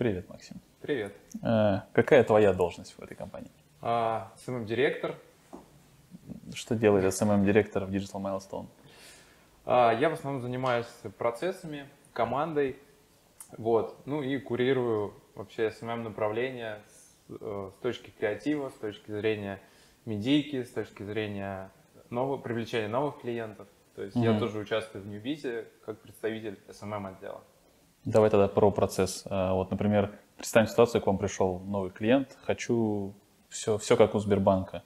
Привет, Максим. Привет. Э, какая твоя должность в этой компании? А, SMM-директор. Что делает SMM-директор в Digital Milestone? А, я в основном занимаюсь процессами, командой, вот, ну и курирую вообще SMM-направление с, э, с точки креатива, с точки зрения медийки, с точки зрения нового, привлечения новых клиентов. То есть mm-hmm. я тоже участвую в new biz е как представитель SMM-отдела. Давай тогда про процесс. А, вот, например, представим ситуацию, к вам пришел новый клиент, хочу все, все как у Сбербанка.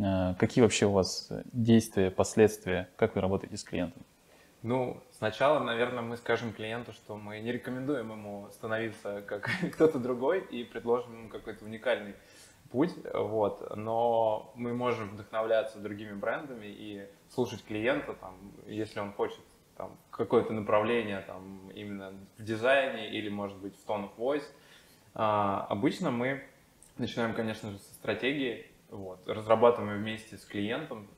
А, какие вообще у вас действия, последствия, как вы работаете с клиентом? Ну, сначала, наверное, мы скажем клиенту, что мы не рекомендуем ему становиться как кто-то другой и предложим ему какой-то уникальный путь, вот, но мы можем вдохновляться другими брендами и слушать клиента, там, если он хочет там, какое-то направление там, именно в дизайне или, может быть, в tone of voice. А, обычно мы начинаем, конечно же, со стратегии, вот, разрабатываем вместе с клиентом,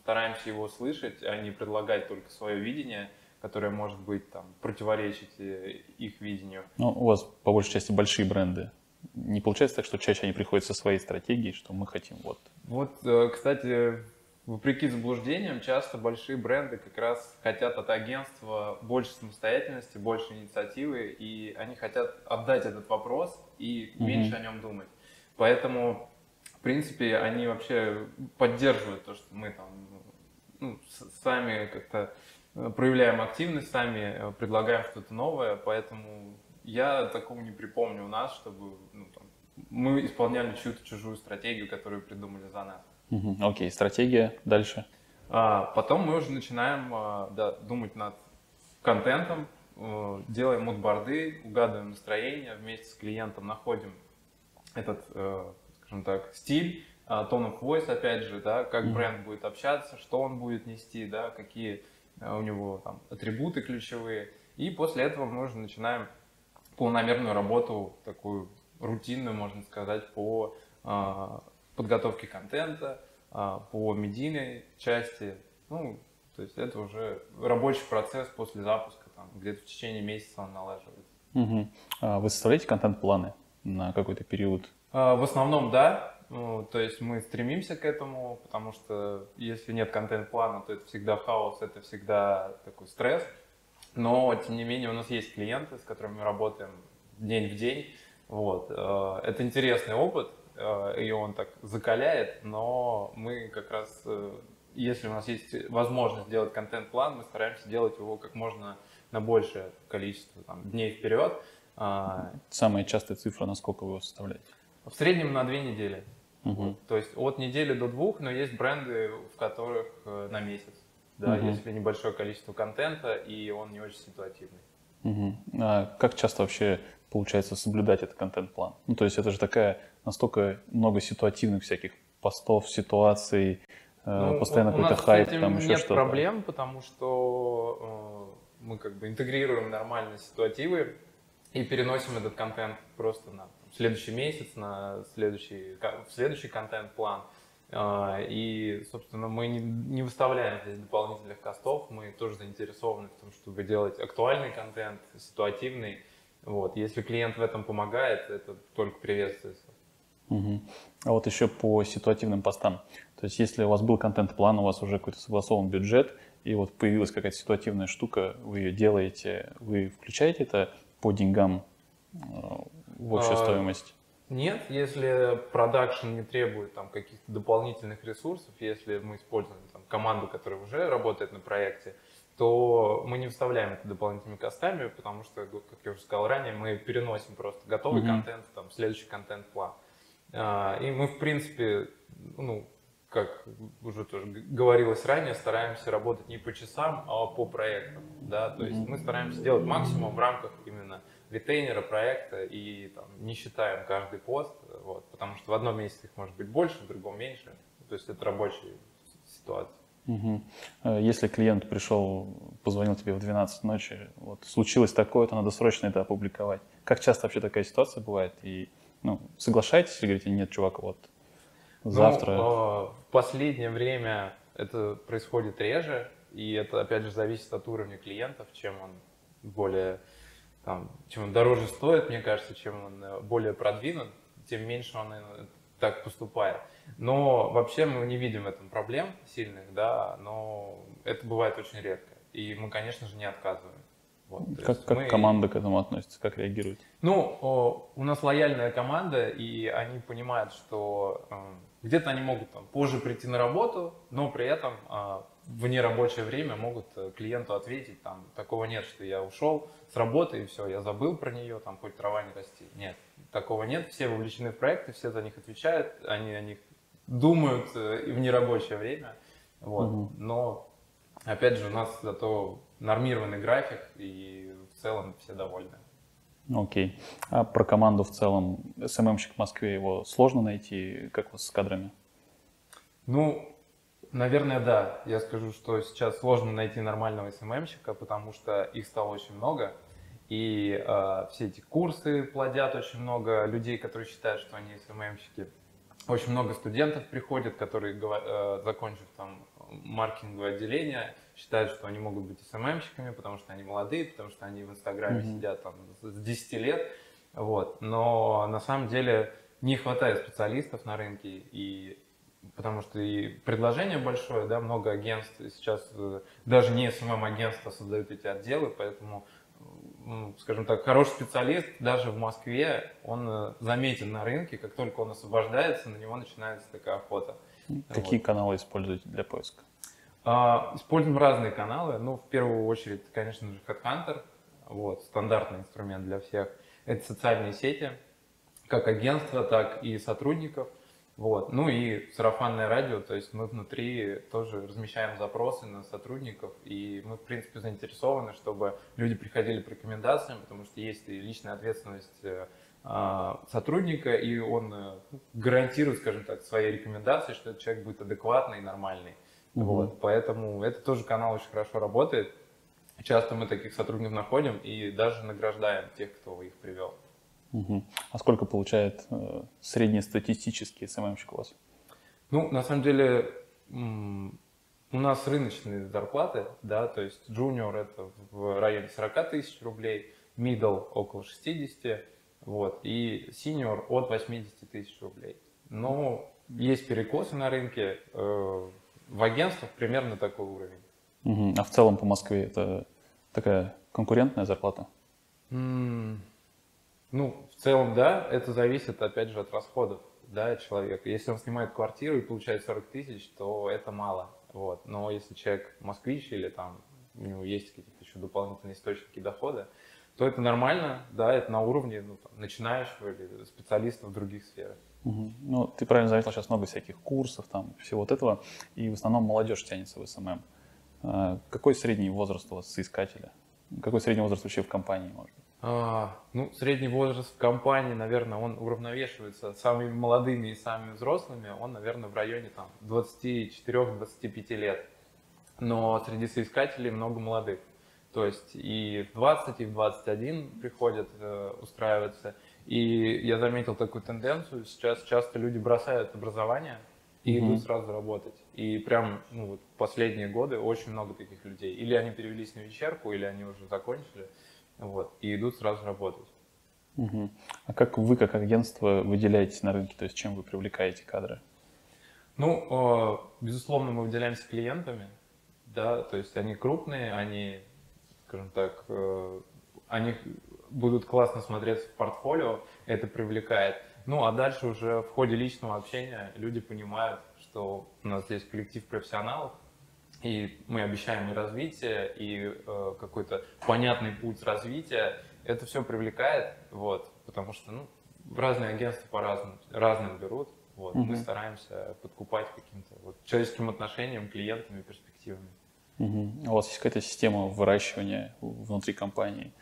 стараемся его слышать, а не предлагать только свое видение, которое может быть там, противоречить э, их видению. Ну, у вас по большей части большие бренды. Не получается так, что чаще они приходят со своей стратегией, что мы хотим вот. Вот, э, кстати, вопреки заблуждениям, часто большие бренды как раз хотят от агентства больше самостоятельности, больше инициативы, и они хотят отдать этот вопрос и mm-hmm. меньше о нем думать. Поэтому, в принципе, они вообще поддерживают то, что мы там ну, сами как-то э, проявляем активность, сами э, предлагаем что-то новое, поэтому я такого не припомню у нас, чтобы ну, там, мы исполняли чью-то чужую стратегию, которую придумали за нас. Угу. Окей, стратегия дальше. А, потом мы уже начинаем а, да, думать над контентом, а, делаем мудборды, угадываем настроение, вместе с клиентом находим этот, а, скажем так, стиль, а, tone of voice, опять же, да, как mm бренд будет общаться, что он будет нести, да, какие а, у него там атрибуты ключевые. И после этого мы уже начинаем полномерную работу, такую рутинную, можно сказать, по а, подготовки контента, а, по медийной части. Ну, то есть это уже рабочий процесс после запуска, там, где-то в течение месяца он налаживается. Угу. А вы составляете контент-планы на какой-то период? А, в основном, да. Ну, то есть мы стремимся к этому, потому что если нет контент-плана, то это всегда хаос, это всегда такой стресс. Но, тем не менее, у нас есть клиенты, с которыми мы работаем день в день. Вот. Э, это интересный опыт, Э, и он так закаляет, но мы как раз, э, если у нас есть возможность сделать контент-план, мы стараемся делать его как можно на большее количество там, дней вперед. А, Самая частая цифра, насколько вы его составляете? В среднем на две недели. Угу. То есть от недели до двух, но есть бренды, в которых э, на месяц. Да, угу. если небольшое количество контента, и он не очень ситуативный. Угу. А как часто вообще получается соблюдать этот контент-план? Ну, то есть это же такая настолько много ситуативных всяких постов, ситуаций, э, ну, постоянно какой-то хайп, там еще нет что-то. нет проблем, потому что э, мы как бы интегрируем нормальные ситуативы и переносим этот контент просто на следующий месяц, на следующий, в следующий контент-план. Э, и, собственно, мы не, не выставляем здесь дополнительных костов, мы тоже заинтересованы в том, чтобы делать актуальный контент, ситуативный. Вот. Если клиент в этом помогает, это только приветствуется. Угу. А вот еще по ситуативным постам. То есть если у вас был контент-план, у вас уже какой-то согласован бюджет, и вот появилась какая-то ситуативная штука, вы ее делаете, вы включаете это по деньгам э, в общую а, стоимость? Нет, если продакшн не требует там каких-то дополнительных ресурсов, если мы используем команду, которая уже работает на проекте, то мы не вставляем это дополнительными костами, потому что, как я уже сказал ранее, мы переносим просто готовый mm-hmm. контент, там, следующий контент-план. А, и мы, в принципе, ну, как уже тоже говорилось ранее, стараемся работать не по часам, а по проектам. Да? То есть мы стараемся делать максимум в рамках именно ретейнера проекта и там, не считаем каждый пост, вот, потому что в одном месяце их может быть больше, в другом меньше. То есть это рабочая ситуация. Угу. Если клиент пришел, позвонил тебе в 12 ночи, вот случилось такое, то надо срочно это опубликовать. Как часто вообще такая ситуация бывает? И ну, соглашаетесь или говорите, нет, чувак, вот завтра? Ну, в последнее время это происходит реже, и это, опять же, зависит от уровня клиентов. Чем он более там, чем он дороже стоит, мне кажется, чем он э, более продвинут, тем меньше он так поступает. Но вообще мы не видим в этом проблем сильных, да, но это бывает очень редко. И мы, конечно же, не отказываем. Вот, как как мы... команда к этому относится, как реагирует? Ну, о, у нас лояльная команда, и они понимают, что э, где-то они могут там, позже прийти на работу, но при этом э, в нерабочее время могут э, клиенту ответить, там, такого нет, что я ушел с работы и все, я забыл про нее, там, хоть трава не расти. Нет, такого нет, все вовлечены в проекты, все за них отвечают, они о них думают э, и в нерабочее время, вот, угу. но опять же у нас зато нормированный график и в целом все довольны. Окей. А про команду в целом, СММщик в Москве, его сложно найти, как у вас с кадрами? Ну, наверное, да. Я скажу, что сейчас сложно найти нормального СММщика, потому что их стало очень много. И э, все эти курсы плодят очень много людей, которые считают, что они СММщики. Очень много студентов приходят, которые, э, закончив там маркетинговое отделение, считают, что они могут быть СММщиками, потому что они молодые, потому что они в Инстаграме mm-hmm. сидят там с 10 лет. Вот. Но на самом деле не хватает специалистов на рынке, и потому что и предложение большое, да, много агентств сейчас э, даже не СММ-агентства создают эти отделы, поэтому, скажем так, хороший специалист даже в Москве, он э, заметен на рынке, как только он освобождается, на него начинается такая охота. Какие вот. каналы используете для поиска? А, используем разные каналы. Ну, в первую очередь, конечно же, Headhunter. Вот, стандартный инструмент для всех. Это социальные сети, как агентства, так и сотрудников. Вот. Ну и сарафанное радио, то есть мы внутри тоже размещаем запросы на сотрудников, и мы, в принципе, заинтересованы, чтобы люди приходили по рекомендациям, потому что есть и личная ответственность э, а, сотрудника, и он э, гарантирует, скажем так, своей рекомендации, что этот человек будет адекватный и нормальный. Угу. Вот, поэтому это тоже канал очень хорошо работает. Часто мы таких сотрудников находим и даже награждаем тех, кто их привел. Угу. А сколько получает э, среднестатистический СММщик у вас? Ну, на самом деле, у нас рыночные зарплаты, да, то есть junior это в районе 40 тысяч рублей, middle около 60, вот, и senior от 80 тысяч рублей. Но есть перекосы на рынке, э, в агентствах примерно такой уровень. Угу. А в целом по Москве это такая конкурентная зарплата? Ну, в целом, да, это зависит, опять же, от расходов да, человека. Если он снимает квартиру и получает 40 тысяч, то это мало. Вот. Но если человек москвич или там у него есть какие-то еще дополнительные источники дохода, то это нормально, да, это на уровне ну, там, начинающего или специалиста в других сферах. Угу. Ну, ты правильно заметил, сейчас много всяких курсов, там, всего вот этого, и в основном молодежь тянется в SMM. А, какой средний возраст у вас соискателя? Какой средний возраст вообще в компании, может? А, ну, средний возраст в компании, наверное, он уравновешивается самыми молодыми и самыми взрослыми, он, наверное, в районе там 24-25 лет. Но среди соискателей много молодых. То есть и в 20, и в 21 приходят э, устраиваться. И я заметил такую тенденцию, сейчас часто люди бросают образование и mm-hmm. идут сразу работать. И прям ну, вот последние годы очень много таких людей. Или они перевелись на вечерку, или они уже закончили, вот, и идут сразу работать. Угу. А как вы, как агентство, выделяетесь на рынке? То есть чем вы привлекаете кадры? Ну, э, безусловно, мы выделяемся клиентами, да, то есть они крупные, они, скажем так, э, они будут классно смотреться в портфолио, это привлекает. Ну, а дальше уже в ходе личного общения люди понимают, что у нас здесь коллектив профессионалов, и мы обещаем и развитие, и э, какой-то понятный путь развития. Это все привлекает, вот, потому что ну, разные агентства по-разному, разным берут. Вот, угу. Мы стараемся подкупать каким-то вот, человеческим отношением, клиентами, перспективами. Угу. У вас есть какая-то система выращивания внутри компании?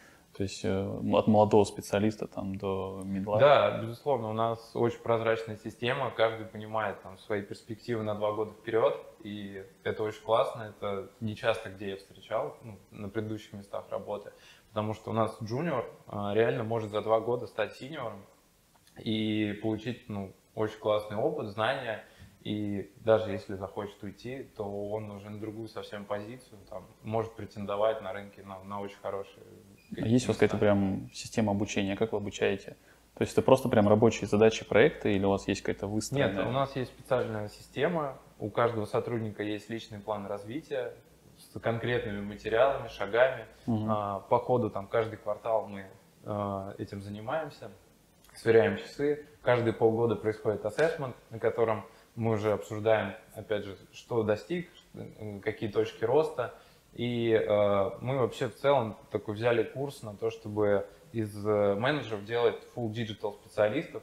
То есть э, от молодого специалиста там до медла? Да, безусловно, у нас очень прозрачная система, каждый понимает там свои перспективы на два года вперед, и это очень классно, это не часто где я встречал ну, на предыдущих местах работы, потому что у нас джуниор а, реально может за два года стать синьором и получить ну, очень классный опыт, знания, и даже если захочет уйти, то он уже на другую совсем позицию, там, может претендовать на рынке на, на очень хорошие есть у вас какая-то прям система обучения, как вы обучаете? То есть это просто прям рабочие задачи проекта или у вас есть какая-то выстроенная? Нет, у нас есть специальная система, у каждого сотрудника есть личный план развития с конкретными материалами, шагами. А, По ходу там каждый квартал мы а, этим занимаемся, сверяем часы. Каждые полгода происходит ассессмент, на котором мы уже обсуждаем, опять же, что достиг, м, какие точки роста. И э, мы вообще в целом такой взяли курс на то, чтобы из э, менеджеров делать full digital специалистов.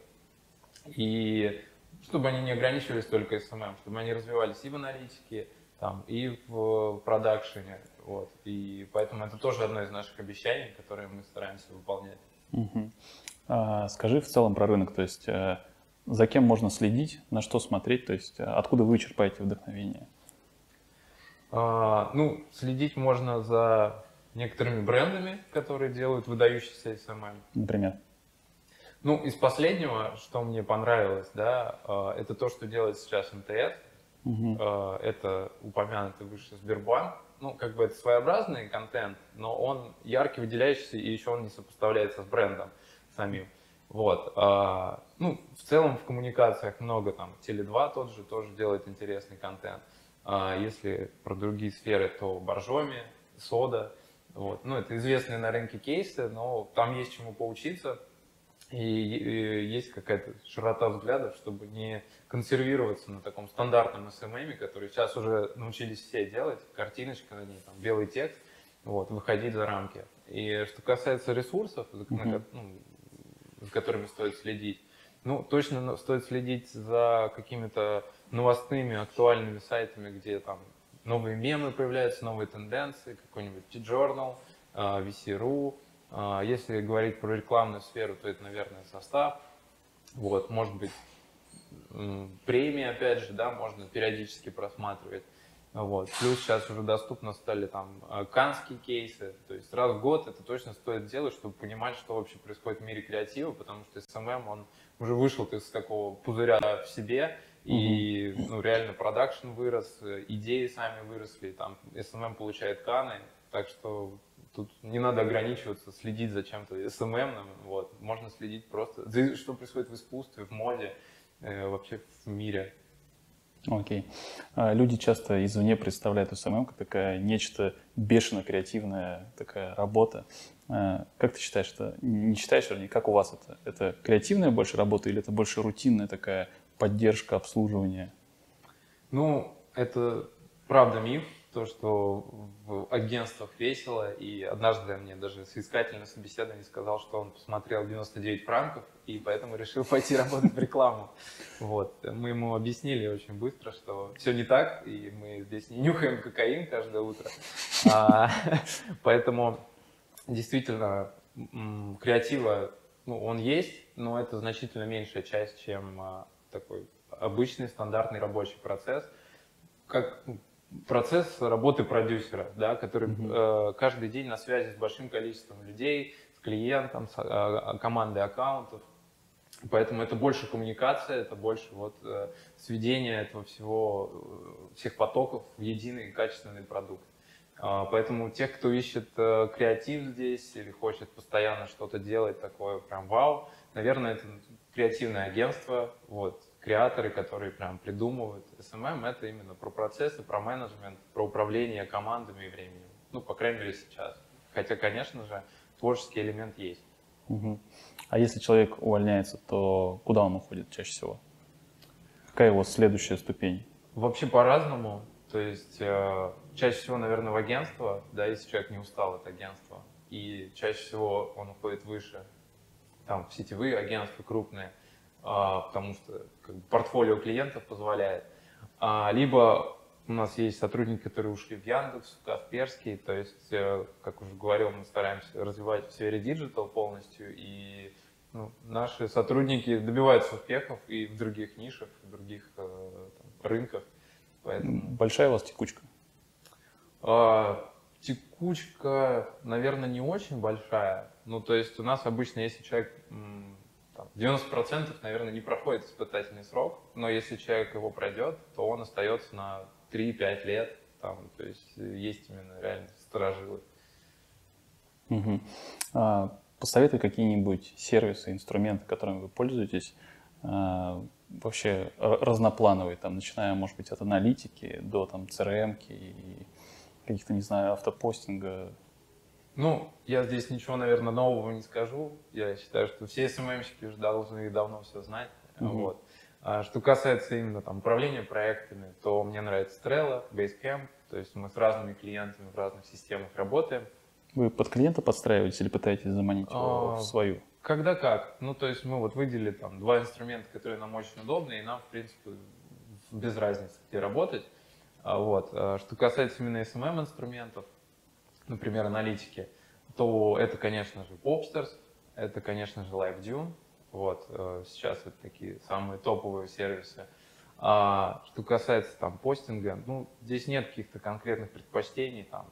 И чтобы они не ограничивались только SMM, чтобы они развивались и в аналитике, там, и в продакшене. Вот. И поэтому это тоже одно из наших обещаний, которые мы стараемся выполнять. Мгм. А, скажи в целом про рынок, то есть э, за кем можно следить, на что смотреть, то есть э, откуда вы черпаете вдохновение? А, ну, следить можно за некоторыми брендами, которые делают выдающийся SMM. Например? Ну, из последнего, что мне понравилось, да, а, это то, что делает сейчас МТС. Мгм. А, Это упомянутый выше Сбербанк. Ну, как бы это своеобразный контент, но он яркий, выделяющийся, и еще он не сопоставляется с брендом самим. Вот. Ну, в целом в коммуникациях много там. Теле2 тот же тоже делает интересный контент. А Если про другие сферы, то Боржоми, Сода. Вот. Ну, это известные на рынке кейсы, но там есть чему поучиться. И есть какая-то широта взглядов, чтобы не консервироваться на таком стандартном SMM, который сейчас уже научились все делать, картиночка на ней, там, белый текст, вот, выходить за рамки. И что касается ресурсов, ко- ну, за которыми стоит следить, ну, точно стоит следить за какими-то новостными, актуальными сайтами, где там новые мемы появляются, новые тенденции, какой-нибудь T-Journal, а, VC.ru. А, Если говорить про рекламную сферу, то это, наверное, состав. Вот, может быть, премии, опять же, да, можно периодически просматривать. Вот. Плюс сейчас уже доступно стали там э, канские кейсы, то есть раз в год это точно стоит делать, чтобы понимать, что вообще происходит в мире креатива, потому что SMM, он уже вышел из такого пузыря в себе, и ну, реально продакшн вырос, э, идеи сами выросли, там SMM получает каны, так что тут не надо ограничиваться, следить за чем-то SMM, вот, можно следить просто, за что происходит в искусстве, в моде, э, вообще в мире. Окей. А, Люди часто извне представляют SMM как такая нечто бешено креативная такая работа. А, Как ты считаешь, это не считаешь, вернее, как у вас это? Это креативная больше работа или это больше рутинная такая поддержка, обслуживание? Ну, это правда миф, то, что в агентствах весело, и однажды мне даже соискатель на собеседовании сказал, что он посмотрел 99 франков, и поэтому решил пойти работать в рекламу. Вот. Мы ему объяснили очень быстро, что все не так, и мы здесь не нюхаем кокаин каждое утро. А, Поэтому действительно креатива, ну, он есть, но это значительно меньшая часть, чем а, такой обычный стандартный рабочий процесс. Как процесс работы продюсера, да, который Мгм. э, каждый день на связи с большим количеством людей, с клиентом, с а, командой аккаунтов. Поэтому это больше коммуникация, это больше вот э, сведение этого всего, э, всех потоков в единый качественный продукт. А, Поэтому тех, кто ищет э, креатив здесь или хочет постоянно что-то делать такое прям вау, наверное, это креативное агентство, вот, креаторы, которые прям придумывают. SMM — это именно про процессы, про менеджмент, про управление командами и временем. Ну, по крайней мере, сейчас. Хотя, конечно же, творческий элемент есть. Мгм. А если человек увольняется, то куда он уходит чаще всего? Какая его следующая ступень? Вообще по-разному. То есть э, чаще всего, наверное, в агентство, да, если человек не устал от агентства. И чаще всего он уходит выше, там, в сетевые агентства крупные, потому что как бы, портфолио клиентов позволяет. А, либо у нас есть сотрудники, которые ушли в Яндекс, в Касперский, то есть, э, как уже говорил, мы стараемся развивать в сфере digital полностью, и ну, наши сотрудники добиваются успехов и в других нишах, в других э, там, рынках. Поэтому Большая у вас текучка? а, текучка, наверное, не очень большая. Ну, то есть у нас обычно, если человек там, 90%, наверное, не проходит испытательный срок, но если человек его пройдет, то он остается на 3-5 лет. Там, то есть есть именно реально сторожилы. Угу. А, посоветуй какие-нибудь сервисы, инструменты, которыми вы пользуетесь, а, вообще разноплановые, там, начиная, может быть, от аналитики до там CRM и каких-то, не знаю, автопостинга. Ну, я здесь ничего, наверное, нового не скажу. Я считаю, что все СММщики уже должны давно все знать. Угу. Вот. А что касается именно там управления проектами, то мне нравится Trello, Basecamp, то есть мы с разными клиентами в разных системах работаем. Вы под клиента подстраиваетесь или пытаетесь заманить его а, в свою? Когда как. Ну, то есть мы вот выделили там два инструмента, которые нам очень удобны, и нам, в принципе, без разницы, где работать. А вот. А что касается именно SMM инструментов, например, аналитики, то это, конечно же, Popsters, это, конечно же, LiveDune. Вот. Э, сейчас это такие самые топовые сервисы. А что касается там постинга, ну, здесь нет каких-то конкретных предпочтений, там,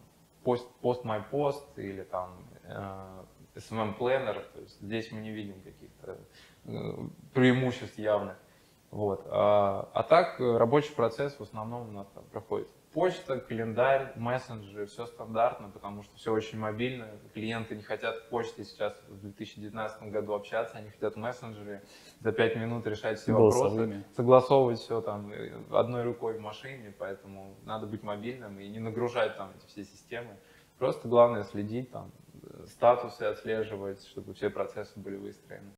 пост, пост my post или там э, SMM Planner, то есть здесь мы не видим каких-то э, преимуществ явных. Вот. А, а так рабочий процесс в основном у нас там проходит почта, календарь, мессенджеры, все стандартно, потому что все очень мобильно. Клиенты не хотят в почте сейчас в 2019 году общаться, они хотят мессенджеры, за 5 минут решать все вопросы, согласовывать все там э, одной рукой в машине, поэтому надо быть мобильным и не нагружать там эти все системы. Просто главное следить, там, э, статусы отслеживать, чтобы все процессы были выстроены.